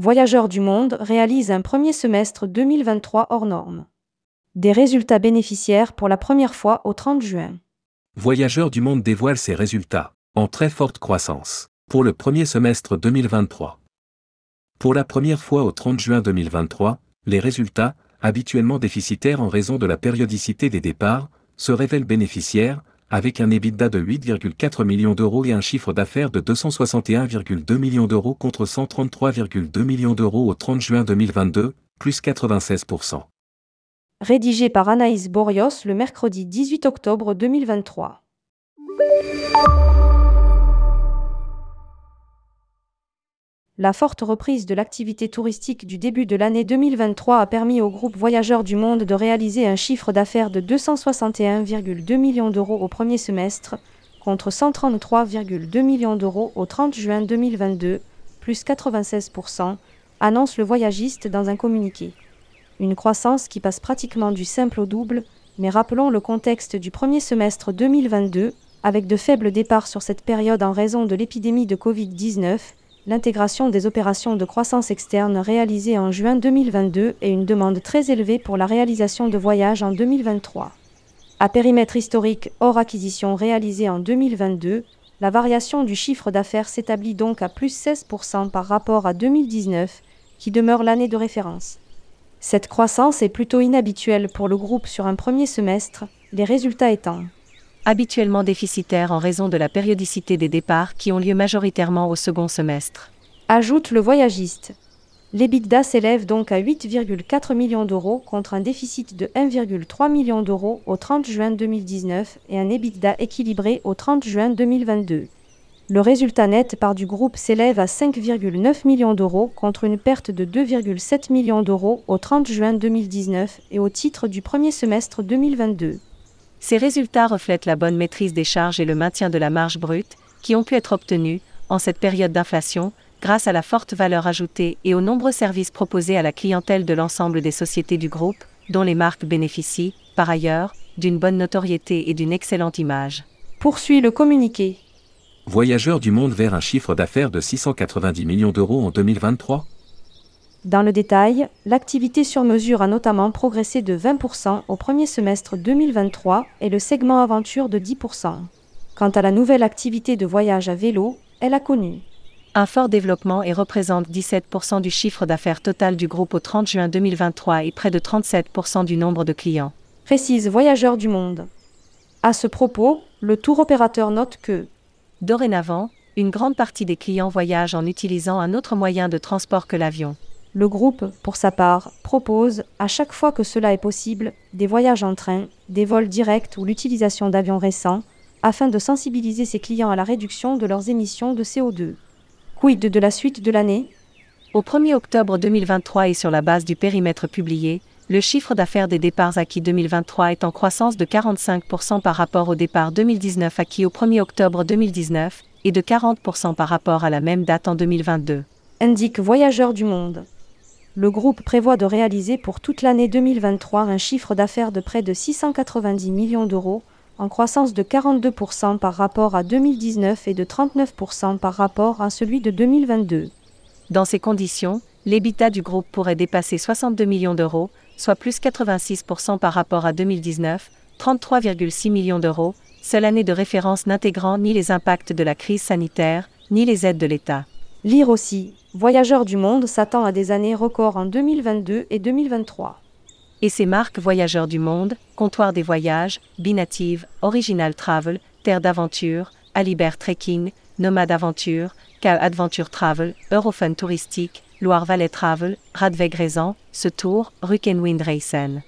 Voyageurs du Monde réalise un premier semestre 2023 hors norme. Des résultats bénéficiaires pour la première fois au 30 juin. Voyageurs du Monde dévoile ses résultats, en très forte croissance, pour le premier semestre 2023. Pour la première fois au 30 juin 2023, les résultats, habituellement déficitaires en raison de la périodicité des départs, se révèlent bénéficiaires, avec un EBITDA de 8,4 millions d'euros et un chiffre d'affaires de 261,2 millions d'euros contre 133,2 millions d'euros au 30 juin 2022, plus 96%. Rédigé par Anaïs Borios le mercredi 18 octobre 2023. La forte reprise de l'activité touristique du début de l'année 2023 a permis au groupe Voyageurs du Monde de réaliser un chiffre d'affaires de 261,2 millions d'euros au premier semestre, contre 133,2 millions d'euros au 30 juin 2022, plus 96%, annonce le voyagiste dans un communiqué. Une croissance qui passe pratiquement du simple au double, mais rappelons le contexte du premier semestre 2022, avec de faibles départs sur cette période en raison de l'épidémie de Covid-19 l'intégration des opérations de croissance externe réalisées en juin 2022 et une demande très élevée pour la réalisation de voyages en 2023. À périmètre historique hors acquisition réalisée en 2022, la variation du chiffre d'affaires s'établit donc à plus 16% par rapport à 2019, qui demeure l'année de référence. Cette croissance est plutôt inhabituelle pour le groupe sur un premier semestre, les résultats étant habituellement déficitaires en raison de la périodicité des départs qui ont lieu majoritairement au second semestre. Ajoute le voyagiste. L'EBITDA s'élève donc à 8,4 millions d'euros contre un déficit de 1,3 million d'euros au 30 juin 2019 et un EBITDA équilibré au 30 juin 2022. Le résultat net par du groupe s'élève à 5,9 millions d'euros contre une perte de 2,7 millions d'euros au 30 juin 2019 et au titre du premier semestre 2022. Ces résultats reflètent la bonne maîtrise des charges et le maintien de la marge brute, qui ont pu être obtenus, en cette période d'inflation, grâce à la forte valeur ajoutée et aux nombreux services proposés à la clientèle de l'ensemble des sociétés du groupe, dont les marques bénéficient, par ailleurs, d'une bonne notoriété et d'une excellente image. Poursuit le communiqué. Voyageurs du monde vers un chiffre d'affaires de 690 millions d'euros en 2023 dans le détail, l'activité sur mesure a notamment progressé de 20% au premier semestre 2023 et le segment aventure de 10%. Quant à la nouvelle activité de voyage à vélo, elle a connu un fort développement et représente 17% du chiffre d'affaires total du groupe au 30 juin 2023 et près de 37% du nombre de clients. Précise Voyageurs du Monde. À ce propos, le tour opérateur note que Dorénavant, une grande partie des clients voyagent en utilisant un autre moyen de transport que l'avion. Le groupe, pour sa part, propose, à chaque fois que cela est possible, des voyages en train, des vols directs ou l'utilisation d'avions récents, afin de sensibiliser ses clients à la réduction de leurs émissions de CO2. Quid de la suite de l'année? Au 1er octobre 2023 et sur la base du périmètre publié, le chiffre d'affaires des départs acquis 2023 est en croissance de 45% par rapport au départ 2019 acquis au 1er octobre 2019 et de 40% par rapport à la même date en 2022. Indique Voyageurs du Monde le groupe prévoit de réaliser pour toute l'année 2023 un chiffre d'affaires de près de 690 millions d'euros, en croissance de 42% par rapport à 2019 et de 39% par rapport à celui de 2022. Dans ces conditions, l'EBITDA du groupe pourrait dépasser 62 millions d'euros, soit plus 86% par rapport à 2019, 33,6 millions d'euros, seule année de référence n'intégrant ni les impacts de la crise sanitaire, ni les aides de l'État. Lire aussi, Voyageurs du Monde s'attend à des années records en 2022 et 2023. Et ces marques Voyageurs du Monde, Comptoir des Voyages, Binative, Original Travel, Terre d'Aventure, Alibert Trekking, Nomade Aventure, Cal Adventure Travel, Eurofun Touristique, Loire Valley Travel, Radweg Raisin, Ce Tour, Rukenwind Racen.